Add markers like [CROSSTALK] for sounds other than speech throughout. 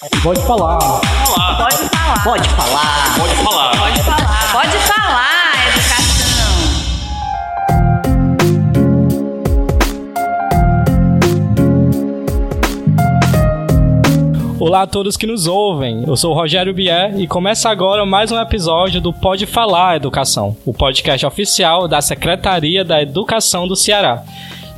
Pode falar. Pode falar. Pode falar. Pode falar. Pode falar. Pode falar, educação. Olá a todos que nos ouvem. Eu sou o Rogério Bier e começa agora mais um episódio do Pode Falar Educação, o podcast oficial da Secretaria da Educação do Ceará.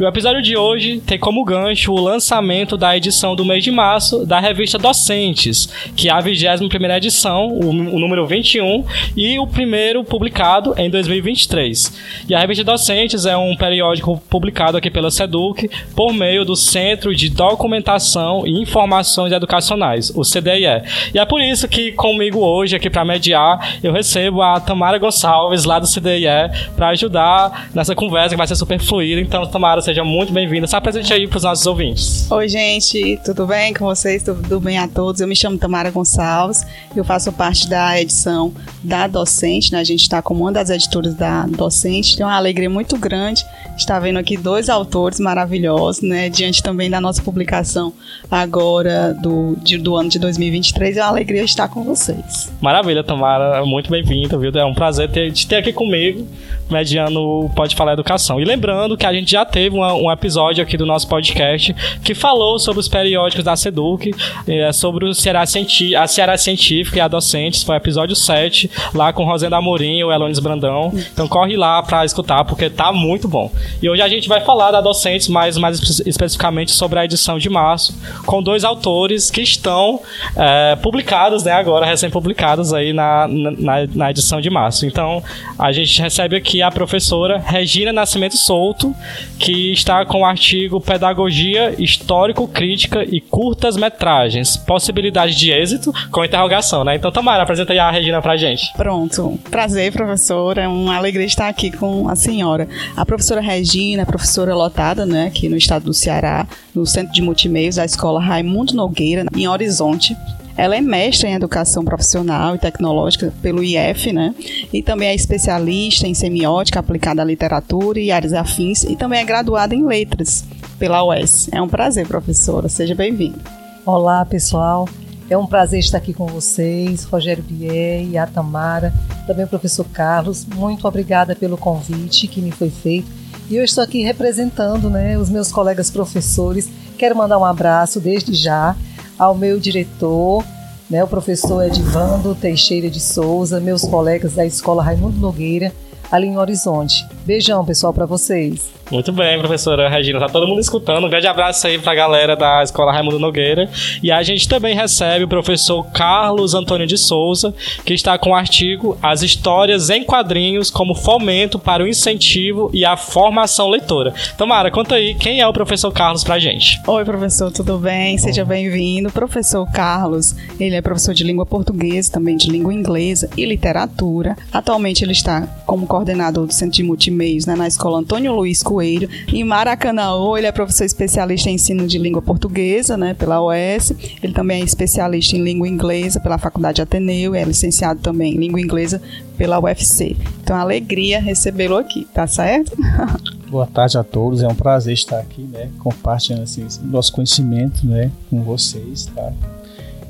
E o episódio de hoje tem como gancho o lançamento da edição do mês de março da revista Docentes, que é a 21ª edição, o, o número 21, e o primeiro publicado em 2023. E a revista Docentes é um periódico publicado aqui pela SEDUC por meio do Centro de Documentação e Informações Educacionais, o CDIE. E é por isso que comigo hoje, aqui para mediar, eu recebo a Tamara Gonçalves, lá do CDIE, para ajudar nessa conversa que vai ser super fluida. Então, Tamara, seja muito bem-vinda. Se apresente aí para os nossos ouvintes. Oi, gente, tudo bem com vocês? Tudo bem a todos? Eu me chamo Tamara Gonçalves, eu faço parte da edição da Docente, né? A gente está como uma das editoras da Docente. Tem uma alegria muito grande estar vendo aqui dois autores maravilhosos, né? Diante também da nossa publicação agora do, de, do ano de 2023. É uma alegria estar com vocês. Maravilha, Tamara. Muito bem-vinda, viu? É um prazer ter, te ter aqui comigo, mediando o Pode Falar Educação. E lembrando que a gente já teve uma, um episódio aqui do nosso podcast que falou sobre os periódicos da SEDUC, é, sobre o Ceará a Ceará Científica e a Docentes. Foi episódio 7, lá com Rosenda Amorim e o Elones Brandão. Então corre lá pra escutar, porque tá muito bom. E hoje a gente vai falar da Docentes, mas mais espe- especificamente sobre a edição de março, com dois autores que estão é, publicados, né, agora, recém-publicados aí na, na, na edição de março. Então, a gente recebe aqui a professora Regina Nascimento Souto, que está com o artigo Pedagogia Histórico-Crítica e Curtas Metragens, Possibilidade de Êxito, com interrogação, né? Então, Tamara, apresenta aí a Regina pra gente. Pronto. Prazer, professora. É uma alegria estar aqui com a senhora. A professora Regina, professora lotada, né, aqui no estado do Ceará, no Centro de Multimeios da Escola Raimundo Nogueira, em Horizonte. Ela é mestra em educação profissional e tecnológica pelo IF, né? E também é especialista em semiótica aplicada à literatura e áreas afins e também é graduada em letras pela UES. É um prazer, professora. Seja bem-vinda. Olá, pessoal. É um prazer estar aqui com vocês, Rogério Bier e a Tamara, também o professor Carlos. Muito obrigada pelo convite que me foi feito. E eu estou aqui representando né, os meus colegas professores. Quero mandar um abraço desde já ao meu diretor, né, o professor Edivando Teixeira de Souza, meus colegas da Escola Raimundo Nogueira, ali em Horizonte. Beijão, pessoal, para vocês. Muito bem, professora Regina. Tá todo mundo escutando. Um grande abraço aí pra galera da Escola Raimundo Nogueira. E a gente também recebe o professor Carlos Antônio de Souza, que está com o artigo As Histórias em Quadrinhos como Fomento para o Incentivo e a Formação Leitora. Tomara, conta aí quem é o professor Carlos pra gente. Oi, professor, tudo bem? Seja bem-vindo. Professor Carlos, ele é professor de língua portuguesa, também de língua inglesa e literatura. Atualmente ele está como coordenador do Centro de Multimeios né, na Escola Antônio Luiz Coelho. Em Maracanaú, ele é professor especialista em ensino de língua portuguesa né, pela UES. Ele também é especialista em língua inglesa pela Faculdade Ateneu. É licenciado também em língua inglesa pela UFC. Então, é uma alegria recebê-lo aqui, tá certo? [LAUGHS] Boa tarde a todos, é um prazer estar aqui, né, compartilhando assim, nosso conhecimento, né, com vocês, tá?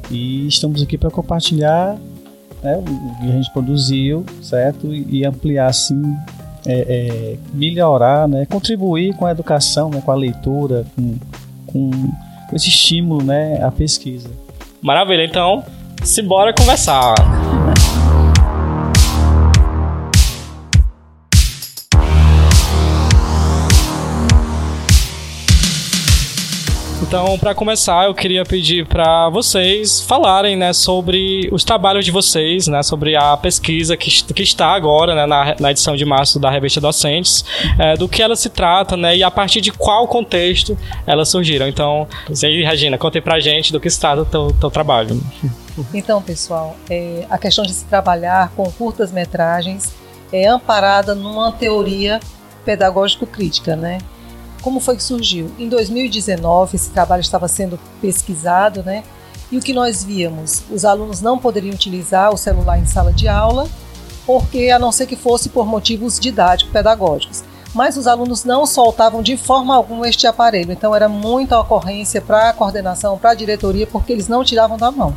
E estamos aqui para compartilhar, né, o que a gente produziu, certo? E ampliar, assim, é, é, melhorar, né, contribuir com a educação, né, com a leitura, com, com esse estímulo, né, à pesquisa. Maravilha, então, simbora conversar. Então, para começar, eu queria pedir para vocês falarem, né, sobre os trabalhos de vocês, né, sobre a pesquisa que, que está agora, né, na, na edição de março da revista Docentes, é, do que ela se trata, né, e a partir de qual contexto elas surgiram. Então, aí, Regina, conte pra gente do que trata o teu, teu trabalho. Então, pessoal, é, a questão de se trabalhar com curtas metragens é amparada numa teoria pedagógico-crítica, né? Como foi que surgiu? Em 2019, esse trabalho estava sendo pesquisado, né? E o que nós víamos? Os alunos não poderiam utilizar o celular em sala de aula, porque a não ser que fosse por motivos didático-pedagógicos. mas os alunos não soltavam de forma alguma este aparelho. Então era muita ocorrência para a coordenação, para a diretoria, porque eles não tiravam da mão.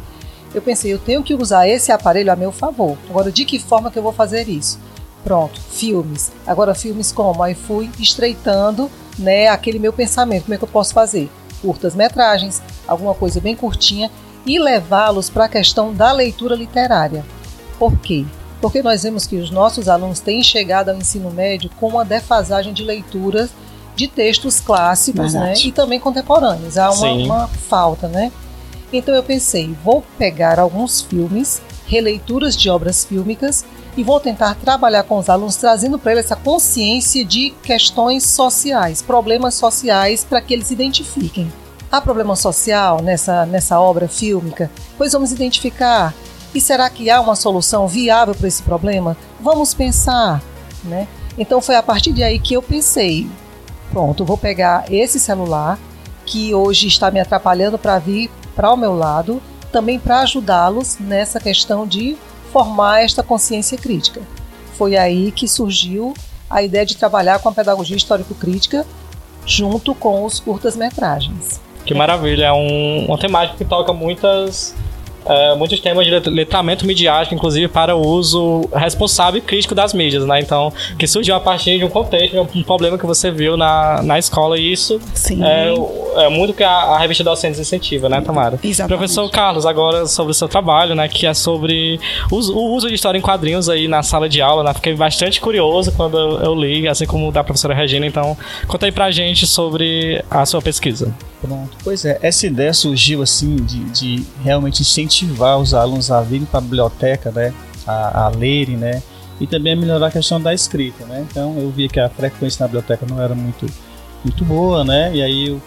Eu pensei, eu tenho que usar esse aparelho a meu favor. Agora, de que forma que eu vou fazer isso? Pronto, filmes. Agora, filmes como? Aí fui estreitando né, aquele meu pensamento. Como é que eu posso fazer? Curtas metragens, alguma coisa bem curtinha e levá-los para a questão da leitura literária. Por quê? Porque nós vemos que os nossos alunos têm chegado ao ensino médio com uma defasagem de leituras de textos clássicos né, e também contemporâneos. Há uma, uma falta, né? Então eu pensei, vou pegar alguns filmes, releituras de obras fílmicas e vou tentar trabalhar com os alunos trazendo para eles essa consciência de questões sociais, problemas sociais para que eles identifiquem. Há problema social nessa, nessa obra fílmica? Pois vamos identificar. E será que há uma solução viável para esse problema? Vamos pensar, né? Então foi a partir de aí que eu pensei, pronto, vou pegar esse celular que hoje está me atrapalhando para vir para o meu lado, também para ajudá-los nessa questão de formar esta consciência crítica. Foi aí que surgiu a ideia de trabalhar com a pedagogia histórico-crítica junto com os curtas-metragens. Que maravilha, é um, uma temática que toca muitas uh, muitos temas de letramento midiático, inclusive para o uso responsável e crítico das mídias, né? Então, que surgiu a partir de um contexto, um problema que você viu na, na escola, e isso Sim. É, é muito que a, a revista Docentes incentiva, né, Tamara? Exatamente. Professor Carlos, agora sobre o seu trabalho, né, que é sobre o, o uso de história em quadrinhos aí na sala de aula, né? Fiquei bastante curioso quando eu, eu li, assim como da professora Regina, então conta aí pra gente sobre a sua pesquisa. Pronto. Pois é, essa ideia surgiu assim de, de realmente incentivar os alunos a virem para a biblioteca, né, a, a lerem, né, e também a melhorar a questão da escrita, né. Então eu via que a frequência na biblioteca não era muito muito boa, né, e aí eu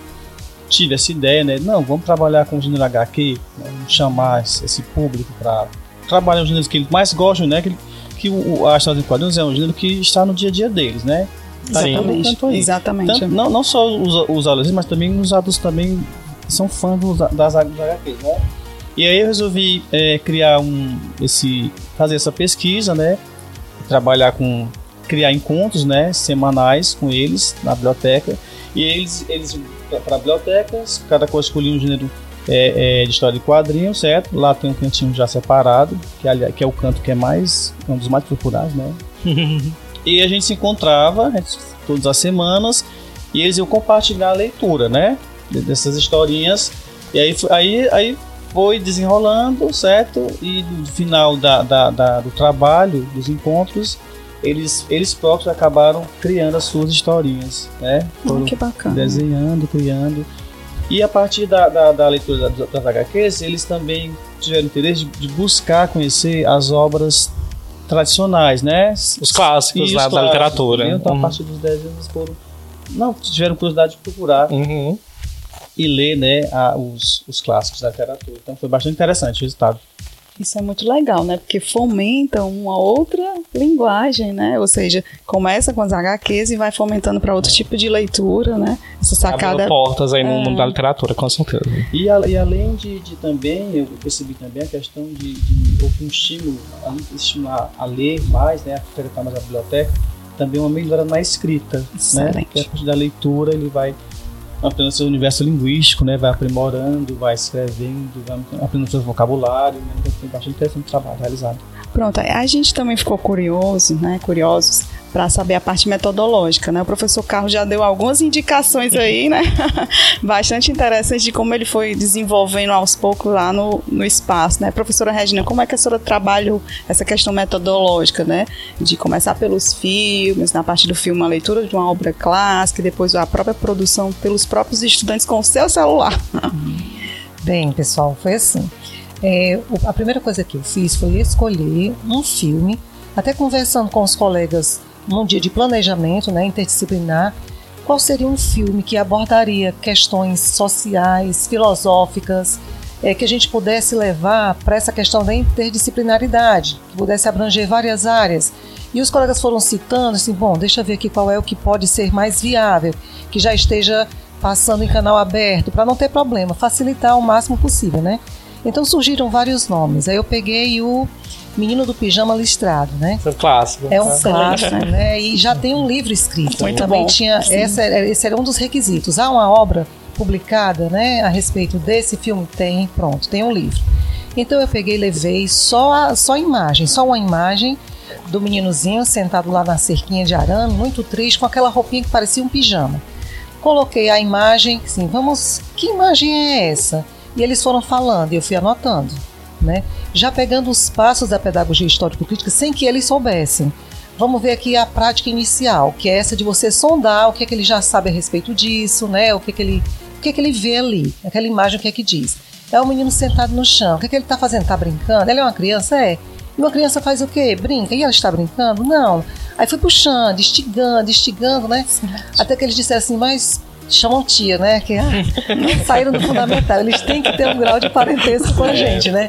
tive essa ideia, né, não, vamos trabalhar com o gênero HQ, né, vamos chamar esse público para trabalhar os gêneros que eles mais gostam, né, que, que o, a história de quadrinhos é um gênero que está no dia a dia deles, né, Exatamente. Tanto Exatamente. Tanto, não, não só os, os alunos, mas também os adultos também são fãs dos, das, das HQs, né? E aí eu resolvi é, criar um, esse, fazer essa pesquisa, né? Trabalhar com, criar encontros, né? Semanais com eles na biblioteca. E eles, eles para bibliotecas, cada coisa escolhia um gênero é, é, de história de quadrinho, certo? Lá tem um cantinho já separado, que, aliás, que é o canto que é mais, um dos mais procurados, né? [LAUGHS] E a gente se encontrava todas as semanas e eles iam compartilhar a leitura, né? Dessas historinhas. E aí, aí, aí foi desenrolando, certo? E no final da, da, da, do trabalho, dos encontros, eles, eles próprios acabaram criando as suas historinhas, né? Foram que bacana. Desenhando, criando. E a partir da, da, da leitura das, das HQs, eles também tiveram interesse de, de buscar conhecer as obras tradicionais, né? Os clássicos lá da literatura. Então, uhum. a partir dos 10 anos foram. Não, tiveram curiosidade de procurar uhum. E ler né, a, os, os clássicos da literatura. Então foi bastante interessante o resultado. Isso é muito legal, né? Porque fomenta uma outra linguagem, né? Ou seja, começa com as HQs e vai fomentando para outro tipo de leitura, né? Essa sacada. Abrindo portas aí no é... mundo da literatura, com certeza. E, a, e além de, de, também, eu percebi também a questão de, de um estímulo, além de estimular a ler mais, né? A frequentar mais a biblioteca, também uma melhora na escrita, Excelente. né? Que a partir da leitura ele vai aprendendo seu universo linguístico, né? Vai aprimorando, vai escrevendo, vai aprendendo seu vocabulário, né? Então tem bastante interessante trabalho realizado. Pronto, a gente também ficou curioso, né? Curiosos para saber a parte metodológica, né? O professor Carlos já deu algumas indicações aí, né? [LAUGHS] Bastante interessantes de como ele foi desenvolvendo aos poucos lá no, no espaço, né? Professora Regina, como é que a senhora trabalha essa questão metodológica, né? De começar pelos filmes, na parte do filme, a leitura de uma obra clássica, e depois a própria produção pelos próprios estudantes com o seu celular. [LAUGHS] Bem, pessoal, foi assim. É, a primeira coisa que eu fiz foi escolher um filme, até conversando com os colegas num dia de planejamento né, interdisciplinar, qual seria um filme que abordaria questões sociais, filosóficas, é, que a gente pudesse levar para essa questão da interdisciplinaridade, que pudesse abranger várias áreas. E os colegas foram citando assim, bom, deixa eu ver aqui qual é o que pode ser mais viável, que já esteja passando em canal aberto, para não ter problema, facilitar o máximo possível, né? Então surgiram vários nomes. Aí eu peguei o Menino do Pijama Listrado, né? É um clássico. É um Excelente, clássico, [LAUGHS] né? E já tem um livro escrito. Muito Também bom. tinha essa, esse era um dos requisitos. Há uma obra publicada, né, a respeito desse filme tem, pronto, tem um livro. Então eu peguei e levei só a, só a imagem, só uma imagem do meninozinho sentado lá na cerquinha de arame, muito triste, com aquela roupinha que parecia um pijama. Coloquei a imagem, assim, vamos, que imagem é essa? E eles foram falando, e eu fui anotando, né? Já pegando os passos da pedagogia histórico-crítica sem que eles soubessem. Vamos ver aqui a prática inicial, que é essa de você sondar o que é que ele já sabe a respeito disso, né? O que é que ele, o que é que ele vê ali, aquela imagem o que é que diz. É o menino sentado no chão. O que é que ele está fazendo? Está brincando? Ele é uma criança? É. E uma criança faz o quê? Brinca. E ela está brincando? Não. Aí foi puxando, instigando, instigando, né? Até que eles disseram assim, mas chamam tia, né? Que ah, não [LAUGHS] saíram do fundamental. Eles têm que ter um grau de parentesco com a gente, né?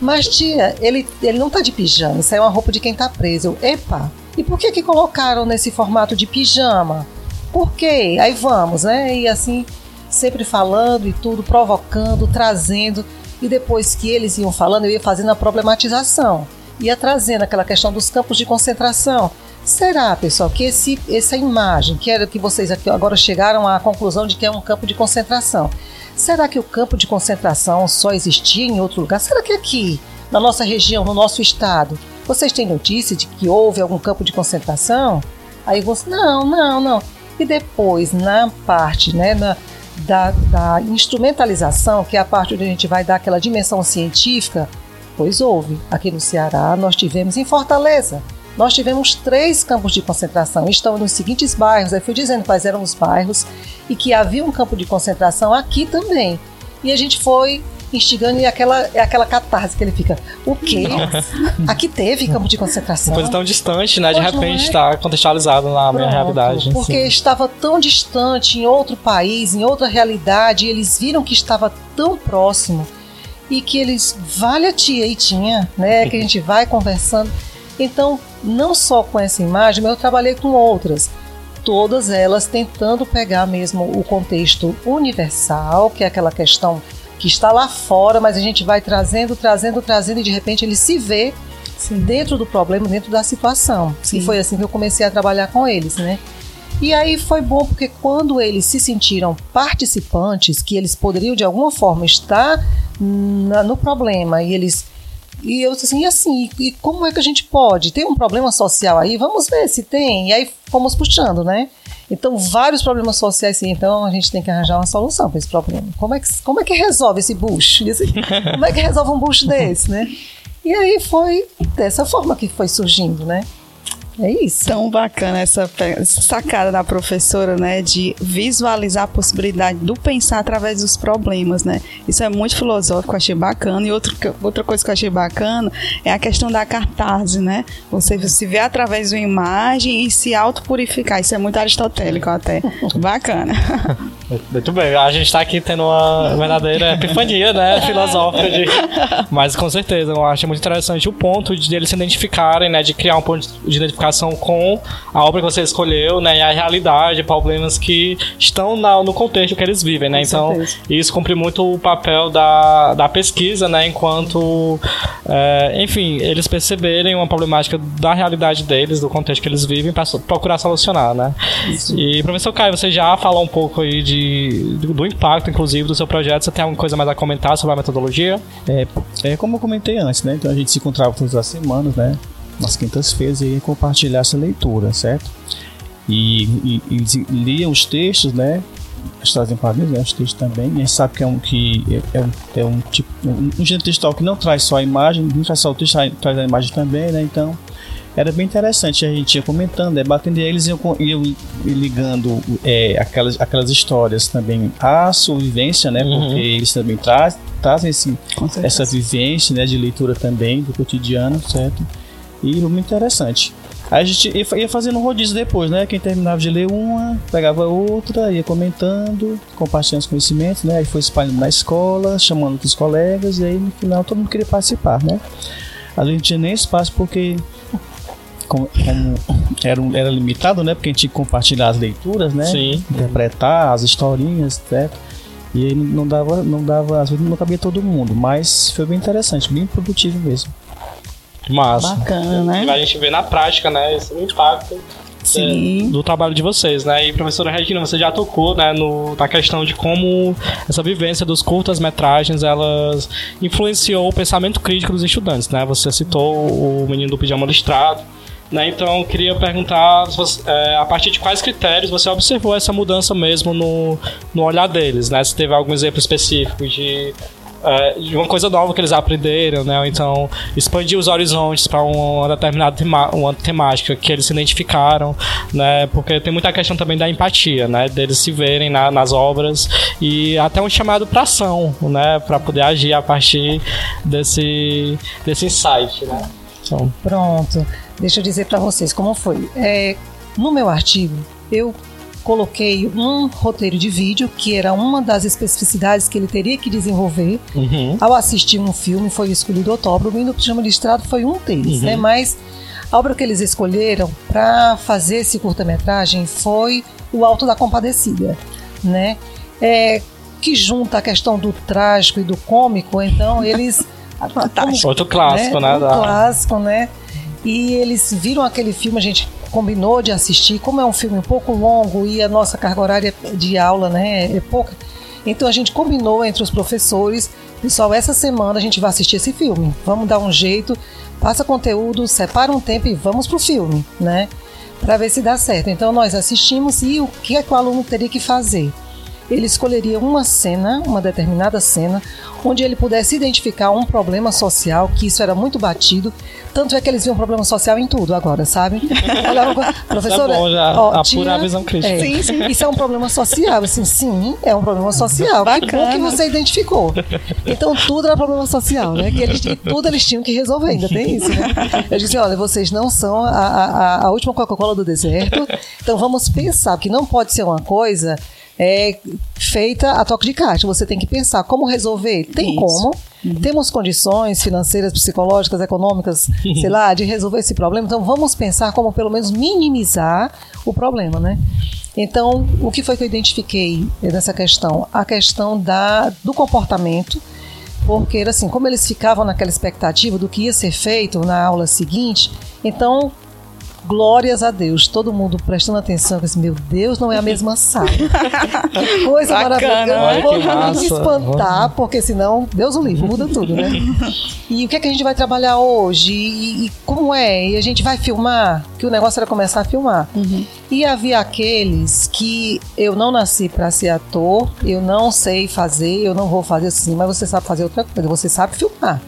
Mas tia, ele, ele não tá de pijama, isso é uma roupa de quem tá preso. Eu, epa, e por que que colocaram nesse formato de pijama? Por quê? Aí vamos, né? E assim, sempre falando e tudo, provocando, trazendo. E depois que eles iam falando, eu ia fazendo a problematização. Ia trazendo aquela questão dos campos de concentração. Será, pessoal, que esse, essa imagem, que era que vocês aqui agora chegaram à conclusão de que é um campo de concentração. Será que o campo de concentração só existia em outro lugar? Será que aqui, na nossa região, no nosso estado, vocês têm notícia de que houve algum campo de concentração? Aí você, não, não, não. E depois, na parte né, na, da, da instrumentalização, que é a parte onde a gente vai dar aquela dimensão científica, pois houve. Aqui no Ceará, nós tivemos em Fortaleza. Nós tivemos três campos de concentração. Estão nos seguintes bairros. Eu fui dizendo quais eram os bairros e que havia um campo de concentração aqui também. E a gente foi instigando e aquela, é aquela catarse que ele fica. O quê? Aqui teve campo de concentração? Coisa tão distante, né? De Pois repente é? está contextualizado na minha Pronto, realidade. Porque Sim. estava tão distante em outro país, em outra realidade, e eles viram que estava tão próximo e que eles, vale a tia, e tinha, né? Que a gente vai conversando. Então, não só com essa imagem, mas eu trabalhei com outras. Todas elas tentando pegar mesmo o contexto universal, que é aquela questão que está lá fora, mas a gente vai trazendo, trazendo, trazendo, e de repente ele se vê dentro do problema, dentro da situação. Sim. E foi assim que eu comecei a trabalhar com eles, né? E aí foi bom porque quando eles se sentiram participantes, que eles poderiam de alguma forma estar na- no problema e eles e eu disse assim, e assim, e como é que a gente pode? Tem um problema social aí? Vamos ver se tem. E aí fomos puxando, né? Então, vários problemas sociais. Então, a gente tem que arranjar uma solução para esse problema. Como é que, como é que resolve esse bucho? [LAUGHS] Como é que resolve um bucho desse, né? E aí foi dessa forma que foi surgindo, né? É isso. Tão bacana essa sacada da professora, né, de visualizar a possibilidade do pensar através dos problemas, né? Isso é muito filosófico, achei bacana. E outro, outra coisa que eu achei bacana é a questão da cartaz, né? Você se vê através de uma imagem e se autopurificar. Isso é muito aristotélico até. [LAUGHS] Bacana. [LAUGHS] Muito bem, a gente tá aqui tendo uma verdadeira epifania, né, filosófica de... [LAUGHS] Mas com certeza, eu acho muito interessante o ponto de eles se identificarem, né, de criar um ponto de identificação com a obra que você escolheu, né, e a realidade, problemas que estão na- no contexto que eles vivem, né, Com então certeza. isso cumpre muito o papel da, da pesquisa, né, enquanto, é, enfim, eles perceberem uma problemática da realidade deles, do contexto que eles vivem, para procurar solucionar, né. E, professor Caio, você já falou um pouco aí de, do, do impacto, inclusive, do seu projeto. Você tem alguma coisa mais a comentar sobre a metodologia? É, é como eu comentei antes, né? Então a gente se encontrava todas as semanas, né? Nas quintas-feiras e compartilhar essa leitura, certo? E, e, e eles liam os textos, né? Eles trazem quadrinhos, né? Os textos também. E a gente sabe que é um, que é, é um, é um tipo um, um gênero textual que não traz só a imagem, não traz só o texto, traz a imagem também, né? Então era bem interessante. A gente ia comentando, debatendo, e eles iam, iam ligando é, aquelas, aquelas histórias também à sua vivência, né? Uhum. Porque eles também traz, trazem esse, Com certeza. essa vivência né, de leitura também do cotidiano, certo? E muito interessante. Aí a gente ia- fazendo um rodízio depois, né? Quem terminava de ler uma, pegava outra, ia comentando, compartilhando os conhecimentos, né? Aí foi espalhando na escola, chamando outros colegas, e aí no final todo mundo queria participar, né? A gente não tinha nem espaço porque como, como era, um- era limitado, né? Porque a gente tinha que compartilhar as leituras, né? Sim. interpretar as historinhas, certo? E aí não dava, não dava, às vezes não cabia todo mundo, mas foi bem interessante, bem produtivo mesmo. Massa. Bacana, né? E a gente vê na prática, né, esse impacto Sim. é, do trabalho de vocês, né? E professora Regina, você já tocou, né, no, na questão de como essa vivência dos curtas-metragens, elas influenciou o pensamento crítico dos estudantes, né? Você citou o menino do pijama listrado, né? Então, eu queria perguntar é, a partir de quais critérios você observou essa mudança mesmo no, no olhar deles, né? Se teve algum exemplo específico de é, de uma coisa nova que eles aprenderam, né? Então expandir os horizontes para uma determinada tema uma temática que eles se identificaram, né? Porque tem muita questão também da empatia, né? Deles se verem na, nas obras e até um chamado para ação, né? Para poder agir a partir desse desse insight, né? Então, Pronto. Deixa eu dizer para vocês como foi. É, no meu artigo, eu coloquei um roteiro de vídeo, que era uma das especificidades que ele teria que desenvolver. uhum. Ao assistir um filme, foi escolhido outubro, o Menino Pijama Listrado foi um deles, Uhum. né? Mas a obra que eles escolheram para fazer esse curta-metragem foi O Alto da Compadecida, né? É, que junta a questão do trágico e do cômico, então eles... [LAUGHS] Fantástico. outro clássico, né? Um da- clássico, né? E eles viram aquele filme, a gente combinou de assistir. Como é um filme um pouco longo e a nossa carga horária de aula, né, é pouca. Então a gente combinou entre os professores, pessoal, essa semana a gente vai assistir esse filme. Vamos dar um jeito, passa conteúdo, separa um tempo e vamos pro filme, né? Para ver se dá certo. Então nós assistimos e o que é que o aluno teria que fazer? Ele escolheria uma cena, uma determinada cena, onde ele pudesse identificar um problema social, que isso era muito batido. Tanto é que eles viam problema social em tudo agora, sabe? [LAUGHS] Olha, professora, Tá bom, já ó, tinha- a visão crítica. é, Sim, sim. Isso é um problema social. Assim, sim, é um problema social. Que bom que Bacana. você identificou. Então tudo era problema social, né? Que eles, tudo eles tinham que resolver, ainda tem isso, né? Eu disse, olha, vocês não são a, a, a última Coca-Cola do deserto, então vamos pensar, que não pode ser uma coisa é, feita a toque de caixa. Você tem que pensar como resolver. Tem Isso. como. Temos condições financeiras, psicológicas, econômicas, sei lá, de resolver esse problema. Então vamos pensar como pelo menos minimizar o problema, né? Então, o que foi que eu identifiquei nessa questão? A questão da, do comportamento, porque era assim, como eles ficavam naquela expectativa do que ia ser feito na aula seguinte, então glórias a Deus, todo mundo prestando atenção, assim, meu Deus, não é a mesma sala. que [LAUGHS] coisa Bacana, maravilhosa. olha que Vou me espantar, porque senão, Deus o livre, muda tudo, né? E o que é que a gente vai trabalhar hoje? E, e como é? E a gente vai filmar? Que o negócio era começar a filmar. E havia aqueles que eu não nasci para ser ator, eu não sei fazer, eu não vou fazer assim, mas você sabe fazer outra coisa, você sabe filmar.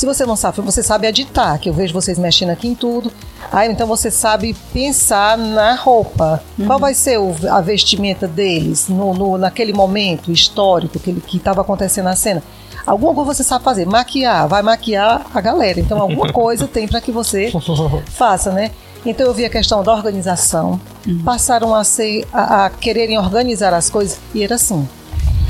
Se você não sabe, você sabe editar, que eu vejo vocês mexendo aqui em tudo. Aí então você sabe pensar na roupa. Qual vai ser o- a vestimenta deles no, no- naquele momento histórico que estava acontecendo na cena? Alguma coisa você sabe fazer, maquiar, vai maquiar a galera. Então alguma [LAUGHS] coisa tem para que você faça, né? Então eu vi a questão da organização. Passaram a ser a, a quererem organizar as coisas e era assim.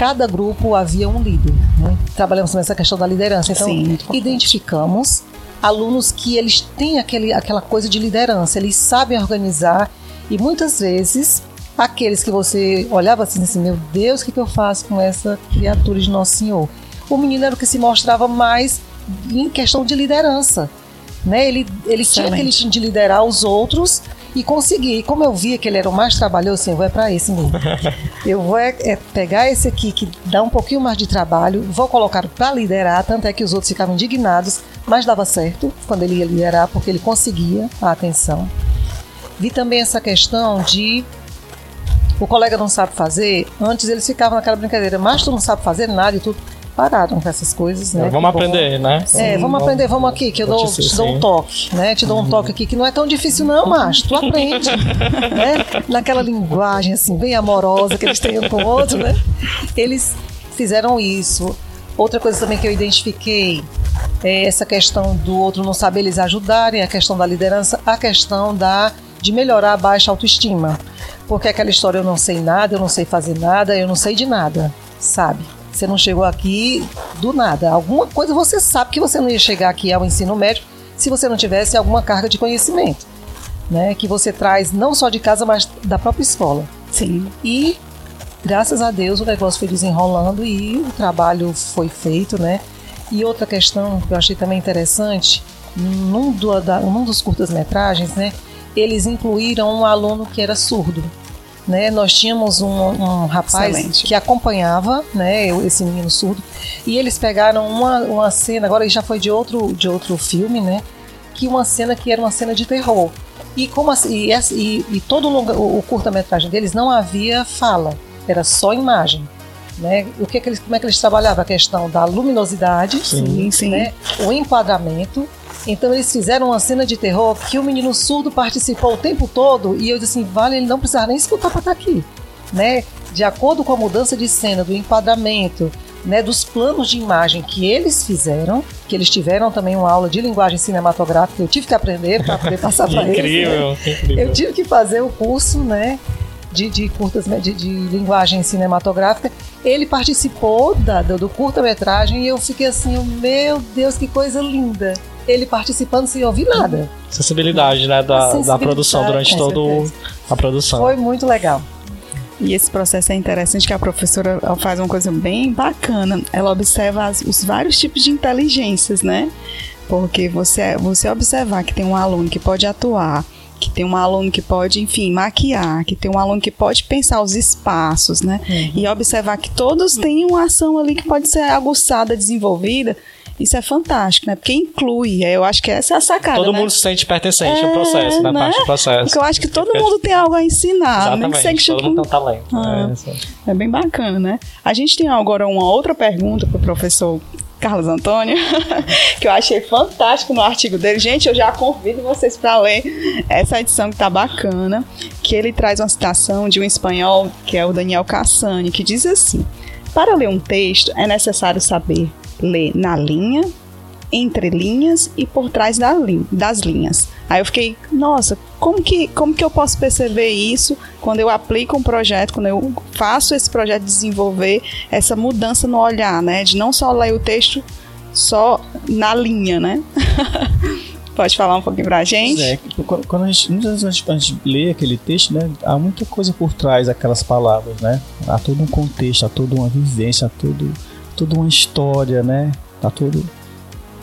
Cada grupo havia um líder. Né? Trabalhamos nessa questão da liderança. Então Sim, identificamos alunos que eles têm aquele, aquela coisa de liderança, eles sabem organizar e muitas vezes aqueles que você olhava assim, assim meu Deus, o que, que eu faço com essa criatura de Nosso Senhor? O menino era o que se mostrava mais em questão de liderança. Né? Ele, ele tinha aquele instinto de liderar os outros e conseguir. E como eu via que ele era o mais trabalhoso, assim, eu vou é para esse mesmo. [LAUGHS] eu vou é, é pegar esse aqui que dá um pouquinho mais de trabalho, vou colocar para liderar, tanto é que os outros ficavam indignados, mas dava certo quando ele ia liderar, porque ele conseguia a atenção. Vi também essa questão de o colega não sabe fazer, antes eles ficavam naquela brincadeira, mas tu não sabe fazer nada e tudo. Pararam com essas coisas, né? Vamos aprender, né? É, vamos aprender, vamos aqui, que eu dou, Notícia, te dou um toque, né? Te dou um toque aqui, que não é tão difícil não, macho, tu aprende, [LAUGHS] né? Naquela linguagem, assim, bem amorosa que eles têm um com o outro, né? Eles fizeram isso. Outra coisa também que eu identifiquei é essa questão do outro não saber eles ajudarem, a questão da liderança, a questão da de melhorar a baixa autoestima. Porque aquela história eu não sei nada, eu não sei fazer nada, eu não sei de nada, sabe? Você não chegou aqui do nada. Alguma coisa você sabe que você não ia chegar aqui ao ensino médio se você não tivesse alguma carga de conhecimento, né? Que você traz não só de casa, mas da própria escola. Sim. E graças a Deus o negócio foi desenrolando e o trabalho foi feito, né? E outra questão que eu achei também interessante num, do, da, num dos curtas-metragens, né, eles incluíram um aluno que era surdo. Né, nós tínhamos um, um rapaz Excelente. que acompanhava né, esse menino surdo e eles pegaram uma, uma cena, agora já foi de outro, de outro filme, né? Que uma cena que era uma cena de terror. E, como assim, e, e, e todo o o, curta-metragem deles não havia fala, era só imagem. Né? O que, que eles, como é que eles trabalhavam? A questão da luminosidade, Sim, sim. né? o enquadramento. Então eles fizeram uma cena de terror que o menino surdo participou o tempo todo e eu disse assim, vale, ele não precisava nem escutar para estar aqui, né? De acordo com a mudança de cena, do enquadramento, né, dos planos de imagem que eles fizeram, que eles tiveram também uma aula de linguagem cinematográfica, eu tive que aprender para poder [LAUGHS] passar para eles. né? Incrível, incrível. Eu tive que fazer o curso, né? De, de curtas de, de linguagem cinematográfica. Ele participou da, do, do curta-metragem e eu fiquei assim, meu Deus, que coisa linda. Ele participando sem ouvir nada. Sensibilidade, né, da, da Sensibilidade, produção durante toda a produção. Foi muito legal. E esse processo é interessante que a professora faz uma coisa bem bacana. Ela observa as- os vários tipos de inteligências, né? Porque você, você observar que tem um aluno que pode atuar, que tem um aluno que pode, enfim, maquiar, que tem um aluno que pode pensar os espaços, né? E observar que todos têm uma ação ali que pode ser aguçada, desenvolvida. Isso é fantástico, né? Porque inclui. Eu acho que essa é a sacada. Todo né? mundo se sente pertencente ao É, processo, na né? parte do processo. Porque eu acho que todo mundo tem algo a ensinar, nem que Exatamente, seja todo mundo tem um talento. Ah. É, é bem bacana, né? A gente tem agora uma outra pergunta para o professor Carlos Antônio, [LAUGHS] que eu achei fantástico no artigo dele. Gente, eu já convido vocês para ler essa edição que tá bacana, que ele traz uma citação de um espanhol, que é o Daniel Cassani, que diz assim: Para ler um texto é necessário saber ler na linha, entre linhas e por trás da lin- das linhas. Aí eu fiquei, nossa, como que, como que eu posso perceber isso quando eu aplico um projeto, quando eu faço esse projeto desenvolver essa mudança no olhar, né? De não só ler o texto só na linha, né? [LAUGHS] Pode falar um pouquinho pra gente? É, quando a gente, muitas vezes a gente lê aquele texto, né, há muita coisa por trás daquelas palavras, né? Há todo um contexto, há toda uma vivência, há todo, toda uma história, né? Há todo,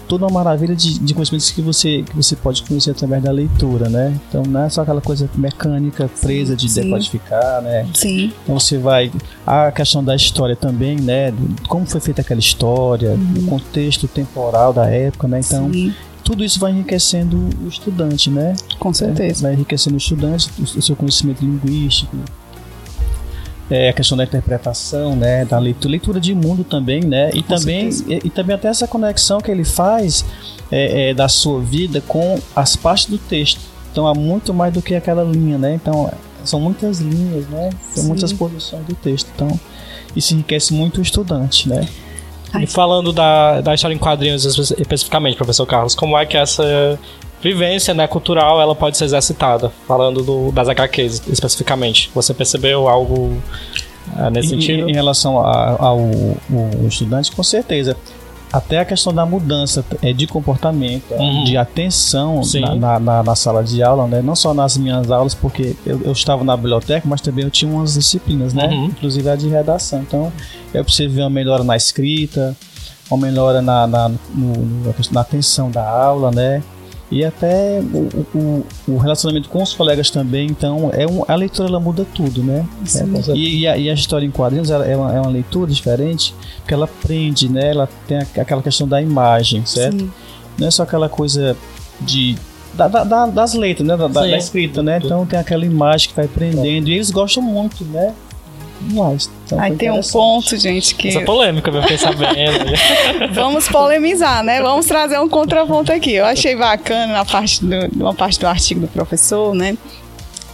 toda uma maravilha de, de conhecimentos que você, que você pode conhecer através da leitura, né? Então não é só aquela coisa mecânica, presa de sim. decodificar, né? Sim, Então você vai. A questão da história também, né? Como foi feita aquela história, o contexto temporal da época, né? Então, sim, tudo isso vai enriquecendo o estudante, né? com certeza. Vai enriquecendo o estudante, o seu conhecimento linguístico. É, a questão da interpretação, né, da leitura, leitura de mundo também, né, e Com também e, e também até essa conexão que ele faz é, é, da sua vida com as partes do texto. Então há muito mais do que aquela linha, né? Então são muitas linhas, né? São Sim. muitas posições do texto. Então isso enriquece muito o estudante, né? Ai. E falando da, da história em quadrinhos espe- especificamente, professor Carlos, como é que essa vivência né, cultural ela pode ser exercitada? Falando do, das HQs especificamente. Você percebeu algo ah, nesse sentido? Em, relação a- ao, estudante, com certeza. Até a questão da mudança é, de comportamento, é, Uhum. de atenção na, na, na- na sala de aula, né? não só nas minhas aulas, porque eu, eu estava na biblioteca, mas também eu tinha umas disciplinas, né? Uhum. inclusive a de redação. Então eu observei uma melhora na escrita, uma melhora na, na, no- na atenção da aula, né? E até o, o, o relacionamento com os colegas também, então é um, a leitura ela muda tudo, né? É, e, e a, e a história em quadrinhos é, uma, é uma leitura diferente, porque ela prende, né? Ela tem a- aquela questão da imagem, certo? Sim. Não é só aquela coisa de da- da- da- das letras, né? Da, da- da escrita, né? Então tem aquela imagem que vai prendendo e eles gostam muito, né? Mas, então Aí tem um ponto, gente, que Essa polêmica, eu fiquei sabendo. [LAUGHS] Vamos polemizar, né? Vamos trazer um contraponto aqui. Eu achei bacana na parte do, uma parte do artigo do professor, né?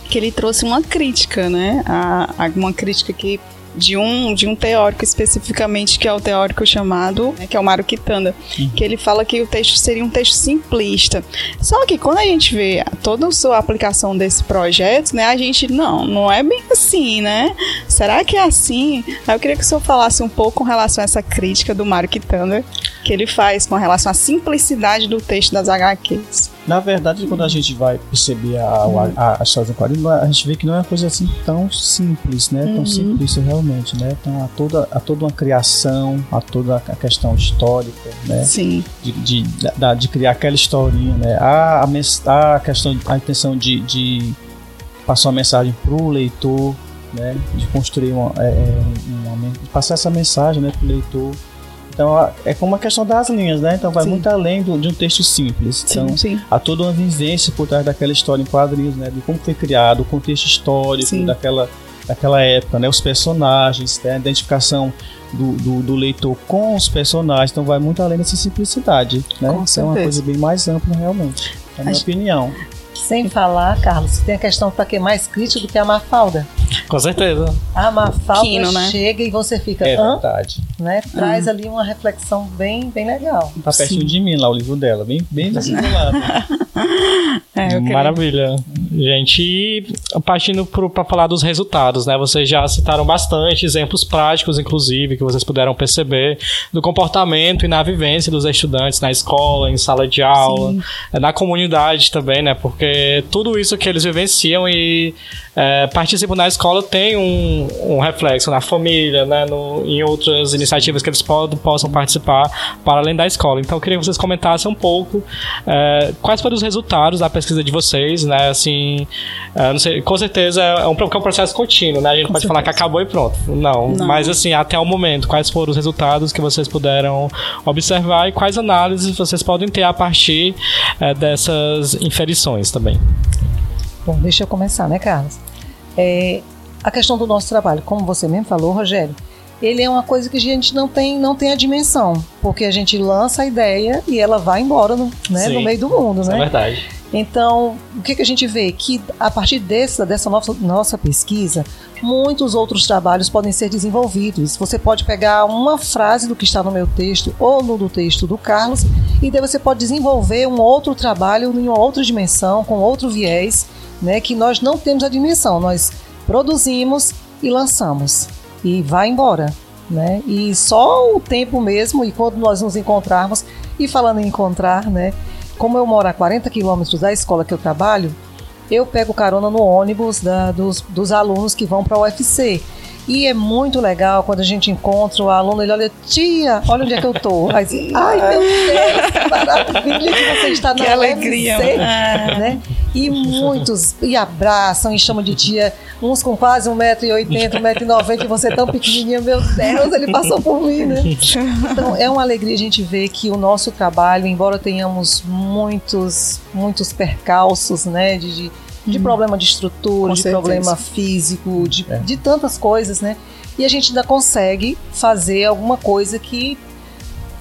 Que ele trouxe uma crítica, né? A, a- uma crítica que de um, de um teórico especificamente, que é o teórico chamado, né, que é o Mário Quitanda, que ele fala que o texto seria um texto simplista. Só que quando a gente vê toda a sua aplicação desse projeto, né, a gente, não, não é bem assim, né? Será que é assim? Eu queria que o senhor falasse um pouco com relação a essa crítica do Mário Quitanda, que ele faz com relação à simplicidade do texto das HQs. Na verdade, quando a gente vai perceber a, a, a, a história do quadrinho, a gente vê que não é uma coisa assim tão simples, né? Tão Uhum. simplista realmente, né? Então há toda, há toda uma criação, há toda a questão histórica, né? Sim, De, de, da- de criar aquela historinha, né? Há a, a questão, a intenção de, de passar uma mensagem pro leitor, né? De construir uma, é, é, uma de passar essa mensagem, né, pro leitor. Então é como uma questão das linhas, né? Então vai Sim. muito além do- de um texto simples. sim, Então sim. há toda uma vivência por trás daquela história em quadrinhos, né? De como foi criado, o contexto histórico Sim. daquela, daquela época, né? Os personagens, né? a identificação do, do, do leitor com os personagens. Então vai muito além dessa simplicidade, né? Com Isso é uma coisa bem mais ampla realmente, na minha Acho- opinião. Sem falar, Carlos, tem a questão para que é mais crítica do que a Mafalda. Com certeza. A Mafalda Quino, né? chega e você fica, É hã? verdade. Né? Traz ali uma reflexão bem, bem legal. Tá pertinho de mim lá o livro dela, bem, bem do lado. [LAUGHS] É, Maravilha. Gente, e partindo para falar dos resultados, né? Vocês já citaram bastante exemplos práticos, inclusive, que vocês puderam perceber do comportamento e na vivência dos estudantes na escola, em sala de aula, Sim. eh, na comunidade também, né? Porque tudo isso que eles vivenciam e eh, participam na escola tem um, um reflexo na família, né? No, em outras iniciativas que eles pod- possam participar para além da escola. Então, eu queria que vocês comentassem um pouco eh, quais foram os resultados da pesquisa de vocês, né? Assim, eh, não sei, com certeza é um, é um processo contínuo, né? A gente Com pode falar que certeza. acabou e pronto. Não, Não. mas assim, até o momento, quais foram os resultados que vocês puderam observar e quais análises vocês podem ter a partir eh, dessas inferições também. Bom, deixa eu começar, né, Carlos? É, a questão do nosso trabalho, como você mesmo falou, Rogério, ele é uma coisa que a gente não tem, não tem a dimensão, porque a gente lança a ideia e ela vai embora no, né, Sim. no meio do mundo, É né? verdade. Então, o que, que a gente vê? Que a partir dessa, dessa nossa, nossa pesquisa, muitos outros trabalhos podem ser desenvolvidos. Você pode pegar uma frase do que está no meu texto ou no do texto do Carlos, e daí você pode desenvolver um outro trabalho em uma outra dimensão, com outro viés, né, que nós não temos a dimensão. Nós produzimos e lançamos, e vai embora. Né? E só o tempo mesmo, e quando nós nos encontrarmos, e falando em encontrar, né? como eu moro a 40 quilômetros da escola que eu trabalho, eu pego carona no ônibus da- dos, dos alunos que vão para o UFC. E é muito legal quando a gente encontra o aluno, ele olha, tia, olha onde é que eu tô. Aí, Ai, meu Deus, que maravilha que você está Que na alegria. UFC, É. né? E muitos, e abraçam, e chamam de tia, uns com quase 1,80m, 1,90m, e você tão pequenininha, meu Deus, ele passou por mim, né? Então é uma alegria a gente ver que o nosso trabalho, embora tenhamos muitos, muitos percalços, né, de, de, de problema de estrutura, Com de certeza. problema físico, de, É. de tantas coisas, né? E a gente ainda consegue fazer alguma coisa que,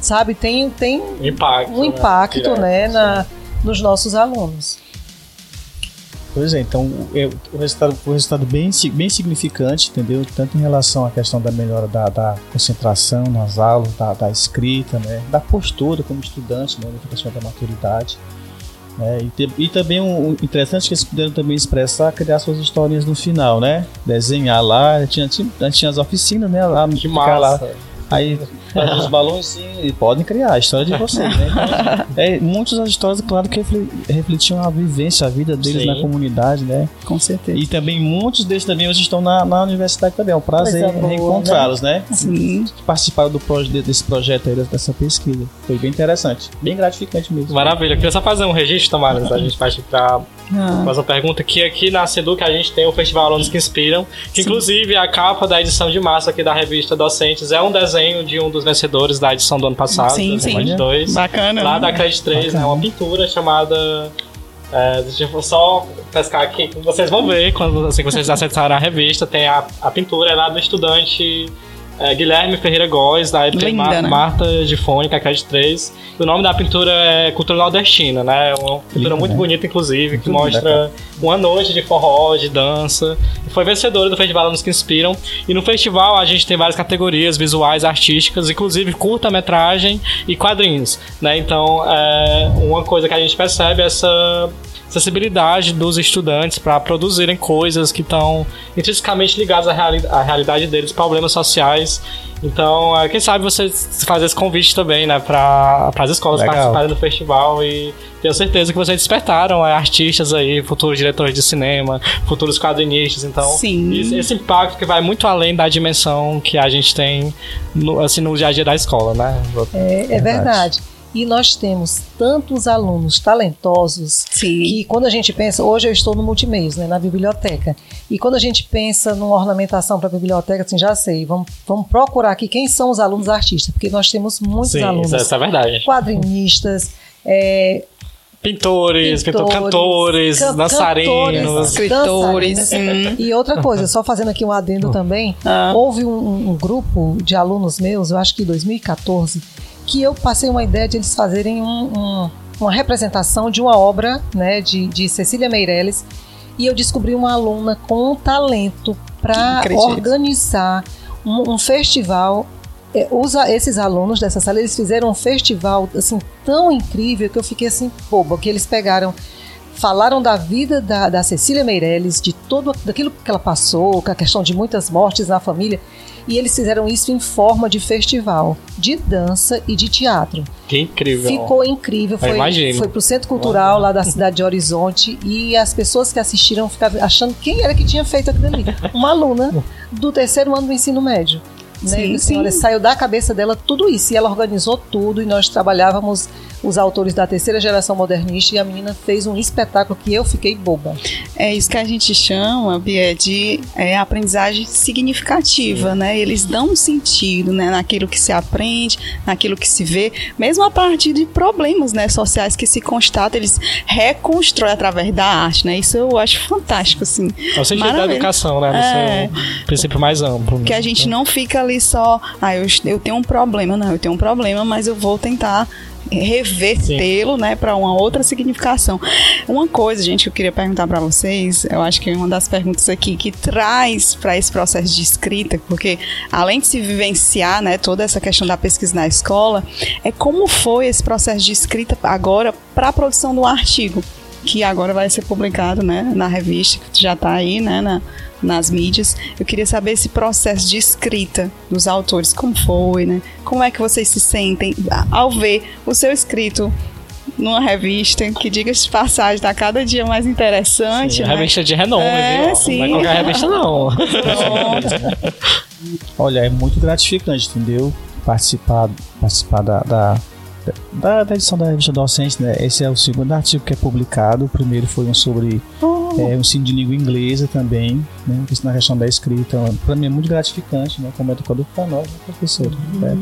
sabe, tem, tem Impacto. um impacto, Direto, né, sim. na, nos nossos alunos. Pois é, então o- eu- o resultado foi um resultado bem, bem significante, entendeu? Tanto em relação à questão da melhora da, da concentração nas aulas, da, da escrita, né? Da postura como estudante, né? Da questão da maturidade. Né? E, te- e também um, interessante que eles puderam também expressar, criar suas historinhas no final, né? Desenhar lá, tinha, tinha, tinha as oficinas, né? Lá, Que ficar lá, massa. Aí faz os balões sim, e podem criar a história de vocês, né? Então, é, muitas das histórias, claro, que refle- refletiam a vivência, a vida deles Sim. na comunidade, né? Com certeza. E também muitos deles também hoje estão na, na universidade também. É um prazer boa, reencontrá-los, né? Sim. Que Participaram do proje- desse projeto aí, dessa pesquisa. Foi bem interessante. Bem gratificante mesmo. Maravilha. Eu queria só fazer um registro, Tamara, da gente partir para Ah, mais uma pergunta. Que aqui na Seduc a gente tem o Festival Alunos que Inspiram, que Sim. inclusive a capa da edição de março aqui da revista Docentes é um desenho de um dos vencedores da edição do ano passado, Sim, sim. 2022. bacana. Lá né? da Credit 3, né? Uma pintura chamada. É, deixa eu só pescar aqui. Vocês vão ver quando assim, vocês acessarem a revista. Tem a, a pintura é lá do estudante é, Guilherme Ferreira Góes, da época Linda, Mar- né? Marta de Fônica, Credit 3. E o nome da pintura é Cultura Nordestina, né? É Uma pintura Linda, muito né? bonita, inclusive, que linda, mostra uma noite de forró, de dança. E foi vencedora do Festival Alunos que Inspiram. E no festival a gente tem várias categorias visuais, artísticas, inclusive curta-metragem e quadrinhos, né? Então, é, uma coisa que a gente percebe é essa acessibilidade dos estudantes para produzirem coisas que estão intrinsecamente ligadas à, reali à realidade deles, problemas sociais. Então, é, quem sabe você fazer esse convite também, né, para as escolas Legal. participarem do festival e tenho certeza que vocês despertaram é, artistas aí, futuros diretores de cinema, futuros quadrinistas. Então, Sim. esse, esse impacto que vai muito além da dimensão que a gente tem no, assim, no dia a dia da escola, né? É, é verdade. E nós temos tantos alunos talentosos Sim. que quando a gente pensa, hoje eu estou no multimeios, né, na biblioteca, e quando a gente pensa numa ornamentação para a biblioteca, assim, já sei, vamos, vamos procurar aqui quem são os alunos artistas, porque nós temos muitos Sim, alunos isso, isso é verdade. quadrinistas, é, Pintores, pintor, Pintores, cantores, can- dançarinos. cantores, Escritores. dançarinos. hum. E outra coisa, só fazendo aqui um adendo também, Ah. houve um, um grupo de alunos meus, eu acho que em 2014, que eu passei uma ideia de eles fazerem um- um- uma representação de uma obra né, de, de Cecília Meirelles e eu descobri uma aluna com um talento para organizar um, um festival. É, os a- esses alunos dessa sala, eles fizeram um festival assim tão incrível que eu fiquei assim boba, que eles pegaram falaram da vida da, da Cecília Meirelles, de todo daquilo que ela passou, com a questão de muitas mortes na família, e eles fizeram isso em forma de festival, de dança e de teatro. Que incrível. Ficou incrível, foi, foi pro Centro Cultural lá da cidade de Horizonte e as pessoas que assistiram ficavam achando quem era que tinha feito aquilo ali. Uma aluna do terceiro ano do ensino médio. Né? Sim, olha, sim. saiu da cabeça dela tudo isso e ela organizou tudo e nós trabalhávamos os autores da terceira geração modernista e a menina fez um espetáculo que eu fiquei boba. É isso que a gente chama, Bia, de é, aprendizagem significativa, né? Eles dão um sentido, né, naquilo que se aprende, naquilo que se vê, mesmo a partir de problemas, né, sociais que se constatam, eles reconstroem através da arte, né? Isso eu acho fantástico, assim. É o sentido da educação, né? É. seu princípio mais amplo. Que a gente não fica ali só, ah, eu, eu tenho um problema, não, eu tenho um problema, mas eu vou tentar revertê-lo, né, para uma outra significação. Uma coisa, gente, que eu queria perguntar para vocês, eu acho que é uma das perguntas aqui que traz para esse processo de escrita, porque além de se vivenciar, né, toda essa questão da pesquisa na escola, é como foi esse processo de escrita agora para a produção do artigo que agora vai ser publicado né, na revista, que já está aí né, na, nas mídias. Eu queria saber esse processo de escrita dos autores, como foi, né? Como é que vocês se sentem ao ver o seu escrito numa revista que, diga de passagem, está cada dia mais interessante. Sim, né? Revista de renome, É, viu? sim. Não é qualquer revista, não. Olha, é muito gratificante, entendeu? Participar, participar da, da, da, da edição da revista docente, né? Esse é o segundo artigo que é publicado. O primeiro foi um sobre é, o ensino de língua inglesa também, né? Isso na questão da escrita. Para mim é muito gratificante, né? Como educador para nós, né, professor. Né?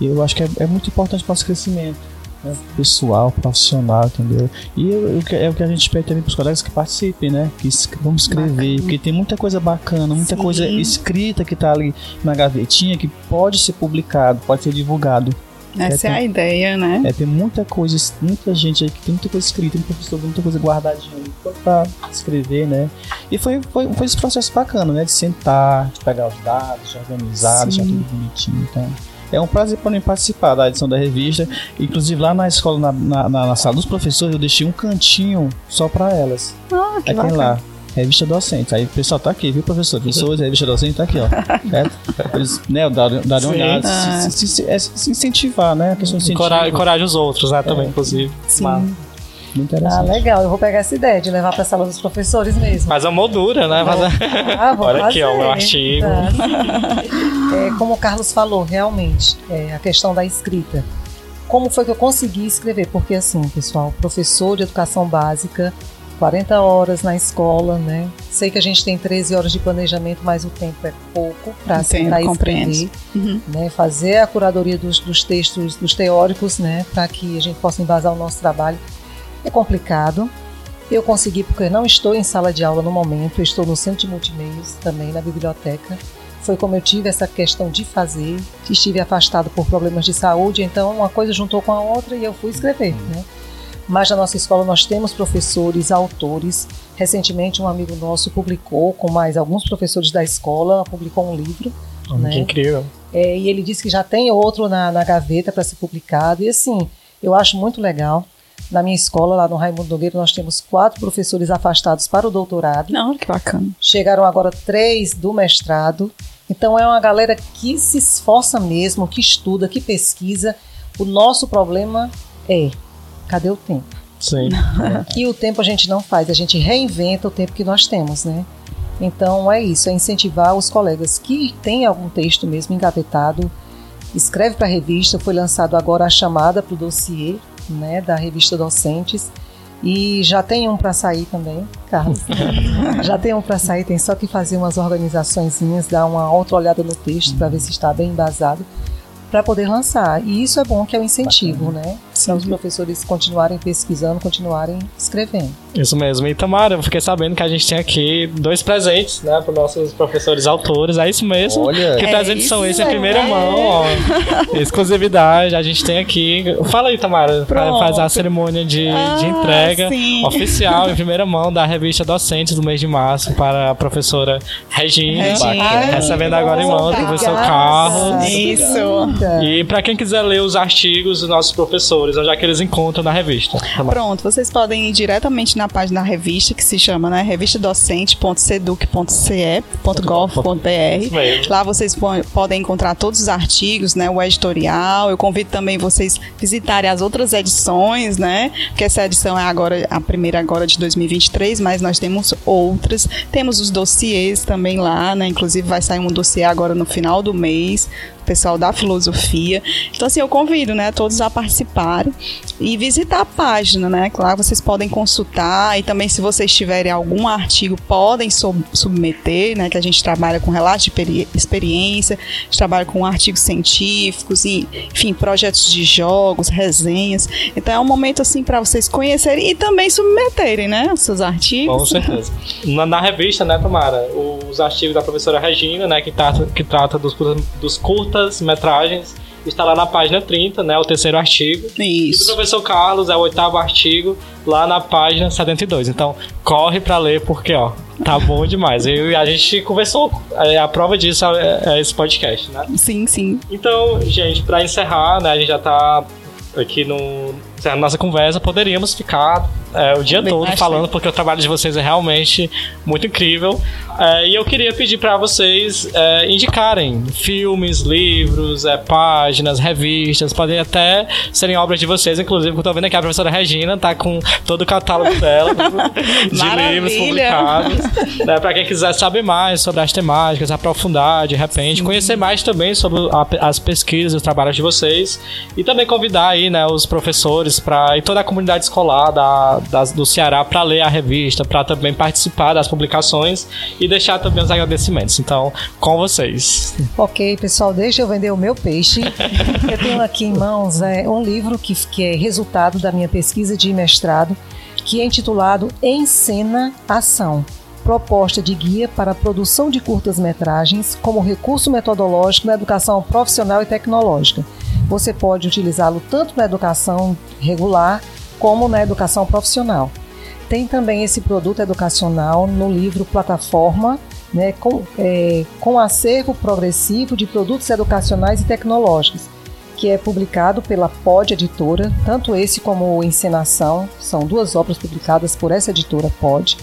E eu acho que é, é muito importante para o nosso crescimento. né, Pessoal, profissional, entendeu? E eu- eu é o que a gente pede também para os colegas que participem, né? Que vamos escrever, porque tem muita coisa bacana, muita Sim. coisa escrita que tá ali na gavetinha que pode ser publicado, pode ser divulgado. Essa é a ideia, né? É, tem muita coisa, muita gente aí que tem muita coisa escrita, tem professor, muita coisa guardadinha ali pra escrever, né? E foi, foi, foi esse processo bacana, né? De sentar, de pegar os dados, de organizar, deixar Sim. tudo bonitinho. Então, é um prazer para mim participar da edição da revista. Inclusive lá na escola, na, na, na- sala dos professores, eu deixei um cantinho só para elas. Ah, que Aí tem lá. Revista docente. Aí o pessoal tá aqui, viu, professor? Professores, revista docente tá aqui, ó. Certo? [LAUGHS] Pra Eles, né, darem darem uma olhada, Ah. se, se, se- é, se incentivar, né? A de Encoraja, os outros, né? Também, É. inclusive. Sim. Mas, Ah, legal. Eu vou pegar essa ideia de levar para a sala dos professores mesmo. mas a moldura, né? Mas, Ah, vou Olha aqui, ó, fazer. o meu artigo. Tá. É, como o Carlos falou, realmente, é, a questão da escrita. Como foi que eu consegui escrever? Porque assim, pessoal, professor de educação básica, 40 horas na escola, né? Sei que a gente tem 13 horas de planejamento, mas o tempo é pouco para sentar e escrever, Uhum. né? Fazer a curadoria dos, dos textos, dos teóricos, né? Para que a gente possa embasar o nosso trabalho. É complicado. Eu consegui porque eu não estou em sala de aula no momento, eu estou no centro de multimeios também, na biblioteca. Foi como eu tive essa questão de fazer, estive afastado por problemas de saúde, então uma coisa juntou com a outra e eu fui escrever, né? Mas na nossa escola nós temos professores, autores. Recentemente um amigo nosso publicou, com mais alguns professores da escola, publicou um livro né? Que incrível. É, e ele disse que já tem outro na, na gaveta para ser publicado. E assim, eu acho muito legal. Na minha escola, lá no Raimundo Nogueira, nós temos quatro professores afastados para o doutorado. Não, que bacana. Chegaram agora três do mestrado. Então é uma galera que se esforça mesmo, que estuda, que pesquisa. O nosso problema é cadê o tempo? Sim. [LAUGHS] E o tempo a gente não faz, a gente reinventa o tempo que nós temos, né? Então é isso, é incentivar os colegas que têm algum texto mesmo engavetado, escreve para a revista, foi lançado agora a chamada para o dossiê, né, da revista Docentes, e já tem um para sair também, Carlos. [LAUGHS] já tem um para sair, tem só que fazer umas organizaçõezinhas, dar uma outra olhada no texto para ver se está bem embasado para poder lançar. E isso é bom que é um incentivo, né? Para os professores continuarem pesquisando, continuarem escrevendo. Isso mesmo. E Tamara, eu fiquei sabendo que a gente tem aqui dois presentes, né, para nossos professores autores. É isso mesmo. Olha. Que É presentes são esses em primeira aí. mão, ó. [LAUGHS] Exclusividade. A gente tem aqui. Fala aí, Tamara. Pronto. Faz a cerimônia de, Ah, de entrega sim. oficial em [LAUGHS] primeira mão da revista Docentes do mês de março para a professora Regina. Regina. Recebendo agora em mão o professor. Carlos. Isso. E para quem quiser ler os artigos dos nossos professores, onde é que eles encontram na revista? Tamara? Pronto, vocês podem ir diretamente na página da revista, que se chama né, revistadocente.seduc.ce.gov.br. Lá vocês po- podem encontrar todos os artigos, né, o editorial. Eu convido também vocês visitarem as outras edições, né? Porque essa edição é agora a primeira agora de 2023, mas nós temos outras. Temos os dossiês também lá, né? Inclusive vai sair um dossiê agora no final do mês pessoal da filosofia. Então, assim, eu convido, né, todos a participarem e visitar a página, né? Claro, vocês podem consultar e também, se vocês tiverem algum artigo, podem sub- submeter, né? Que a gente trabalha com relatos de peri- experiência, a gente trabalha com artigos científicos e, enfim, projetos de jogos, resenhas. Então, é um momento, assim, para vocês conhecerem e também submeterem, né, os seus artigos. Com certeza. Na, na revista, né, Tamara, os artigos da professora Regina, né, que trata, que trata dos, dos curtas-metragens, está lá na página 30, né, o terceiro artigo. E do Isso. professor Carlos é o oitavo artigo, lá na página 72. Então, corre pra ler, porque, ó, tá bom demais. E a gente conversou, é, a prova disso é, é esse podcast, né? Sim, sim. Então, gente, pra encerrar, né, a gente já tá aqui no encerrando nossa conversa, poderíamos ficar é, o dia Bem todo falando, porque o trabalho de vocês é realmente muito incrível. É, e eu queria pedir pra vocês é, indicarem filmes, livros, é, páginas, revistas, podem até serem obras de vocês, inclusive, que eu tô vendo aqui a professora Regina tá com todo o catálogo dela [LAUGHS] de Maravilha. livros publicados. né, pra quem quiser saber mais sobre as temáticas, aprofundar de repente, conhecer mais também sobre a- as pesquisas os trabalhos de vocês. E também convidar aí, né, os professores para e toda a comunidade escolar da, das- do Ceará para ler a revista, para também participar das publicações e deixar também os agradecimentos. Então, com vocês. Ok, pessoal, deixa eu vender o meu peixe. [LAUGHS] Eu tenho aqui em mãos é, um livro que, que é resultado da minha pesquisa de mestrado, que é intitulado Encena Ação. Proposta de guia para a produção de curtas-metragens como recurso metodológico na educação profissional e tecnológica. Você pode utilizá-lo tanto na educação regular como na educação profissional. Tem também esse produto educacional no livro Plataforma, né, com, é, com acervo progressivo de produtos educacionais e tecnológicos, que é publicado pela Pod Editora, tanto esse como Encenação, são duas obras publicadas por essa editora Pod.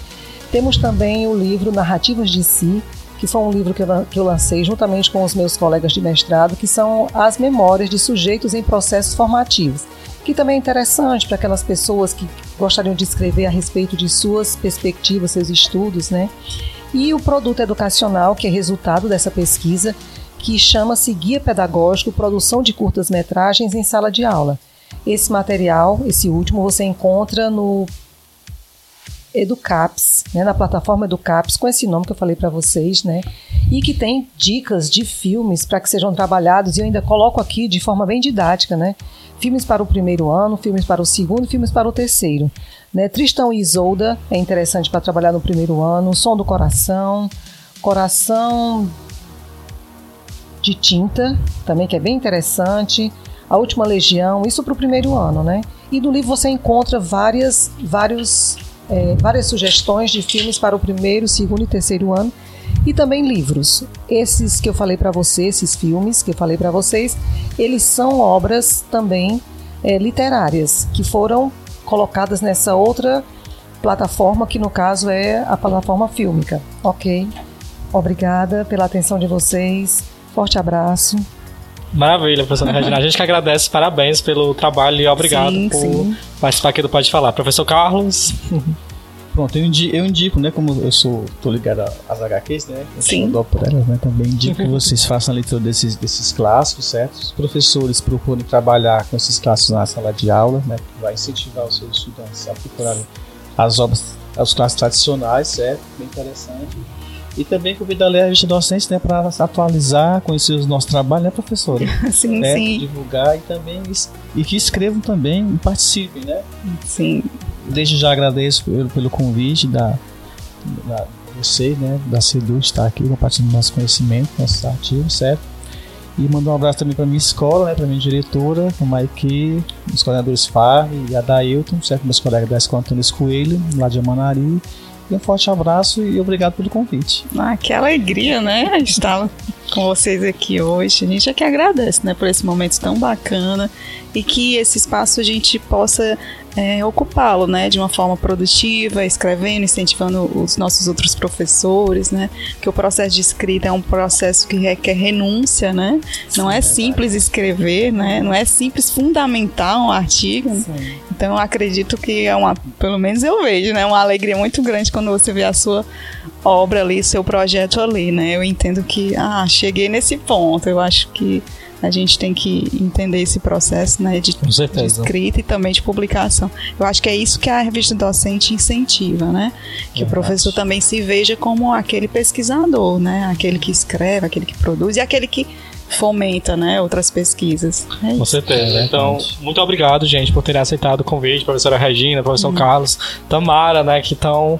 Temos também o livro Narrativas de Si, que foi um livro que eu, que eu lancei juntamente com os meus colegas de mestrado, que são as memórias de sujeitos em processos formativos, que também é interessante para aquelas pessoas que gostariam de escrever a respeito de suas perspectivas, seus estudos, né? E o produto educacional, que é resultado dessa pesquisa, que chama-se Guia Pedagógico Produção de Curtas-Metragens em Sala de Aula. Esse material, esse último, você encontra no Educaps, né, na plataforma Educaps, com esse nome que eu falei para vocês, né? E que tem dicas de filmes para que sejam trabalhados, e eu ainda coloco aqui de forma bem didática, né? Filmes para o primeiro ano, filmes para o segundo, filmes para o terceiro. Né? Tristão e Isolda é interessante para trabalhar no primeiro ano, Som do Coração, Coração de Tinta, também que é bem interessante, A Última Legião, isso para o primeiro ano, né? E no livro você encontra várias, vários, é, várias sugestões de filmes para o primeiro, segundo e terceiro ano e também livros. Esses que eu falei para vocês, esses filmes que eu falei para vocês, eles são obras também é, literárias que foram colocadas nessa outra plataforma, que no caso é a plataforma fílmica. Ok? Obrigada pela atenção de vocês. Forte abraço. Maravilha, professora [LAUGHS] Regina. A gente que agradece, parabéns pelo trabalho e obrigado Sim, por sim. participar aqui do Pode Falar. Professor Carlos, Pronto, eu indico, eu indico, né? Como eu sou, tô ligado às HQs, né? Eu Sim. dó por elas, né? Também indico que [LAUGHS] vocês façam a leitura desses, desses clássicos, certo? Os professores procurem trabalhar com esses clássicos na sala de aula, né? Que vai incentivar os seus estudantes a procurarem as obras, os clássicos tradicionais, certo? Bem interessante. E também convido a revista docente, né? Para atualizar, conhecer o nosso trabalho, né, professora? [LAUGHS] Sim, né? sim, Divulgar e também e que escrevam também e participem, né? sim. Desde já agradeço pelo, pelo convite da, da você, né, da Sedu, estar aqui compartilhando nosso conhecimento, nossos artigos, certo? E mandar um abraço também para minha escola, né, para minha diretora, o Maike, os coordenadores FAR e a Dailton, certo? Meus colegas da Escola Antônio Coelho, lá de Amanari. E um forte abraço e obrigado pelo convite. Ah, que alegria, né? Estar com vocês aqui hoje. A gente é que agradece, né, por esse momento tão bacana e que esse espaço a gente possa é, ocupá-lo, né, de uma forma produtiva, escrevendo, incentivando os nossos outros professores, né? Que o processo de escrita é um processo que requer renúncia, né? Não é simples escrever, né? Não é simples fundamentar um artigo. né? Então eu acredito que é uma, pelo menos eu vejo, né, uma alegria muito grande quando você vê a sua obra ali, seu projeto ali, né? Eu entendo que, ah, cheguei nesse ponto. Eu acho que a gente tem que entender esse processo, né, de, de escrita e também de publicação. Eu acho que é isso que a revista docente incentiva, né? Que o professor também se veja como aquele pesquisador, né? Aquele que escreve, aquele que produz e aquele que fomenta, né, outras pesquisas. É Com certeza. É então, muito obrigado, gente, por terem aceitado o convite, professora Regina, professor Uhum. Carlos, Tamara, né, que estão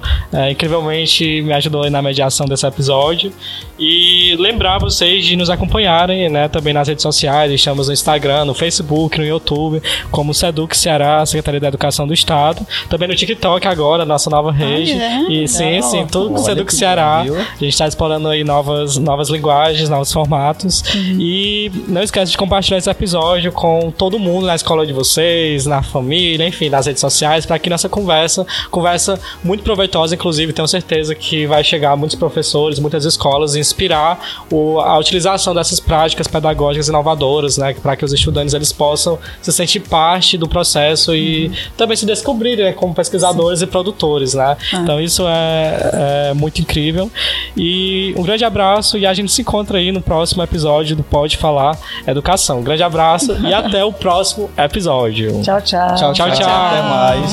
incrivelmente me ajudou aí na mediação desse episódio. E lembrar vocês de nos acompanharem, né, também nas redes sociais, estamos no Instagram, no Facebook, no YouTube, como Seduc Ceará, Secretaria da Educação do Estado, também no TikTok agora, nossa nova rede. é? E sim, sim, tudo com Olha Seduc Ceará. viu? A gente está explorando aí novas, novas linguagens, novos formatos. E não esquece de compartilhar esse episódio com todo mundo na escola de vocês, na família, enfim, nas redes sociais, para que nossa conversa, conversa muito proveitosa, inclusive, tenho certeza que vai chegar a muitos professores, muitas escolas, e inspirar o- a utilização dessas práticas pedagógicas inovadoras, né, para que os estudantes eles possam se sentir parte do processo e também se descobrirem né, como pesquisadores e produtores, né? Então isso é, é muito incrível. E um grande abraço e a gente se encontra aí no próximo episódio do Pode Falar Educação. Um grande abraço e [LAUGHS] até o próximo episódio. Tchau, tchau. Tchau, tchau. Até mais.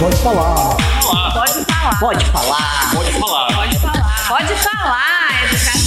Pode falar. Pode falar. Pode falar. Pode falar. Pode falar. Educação.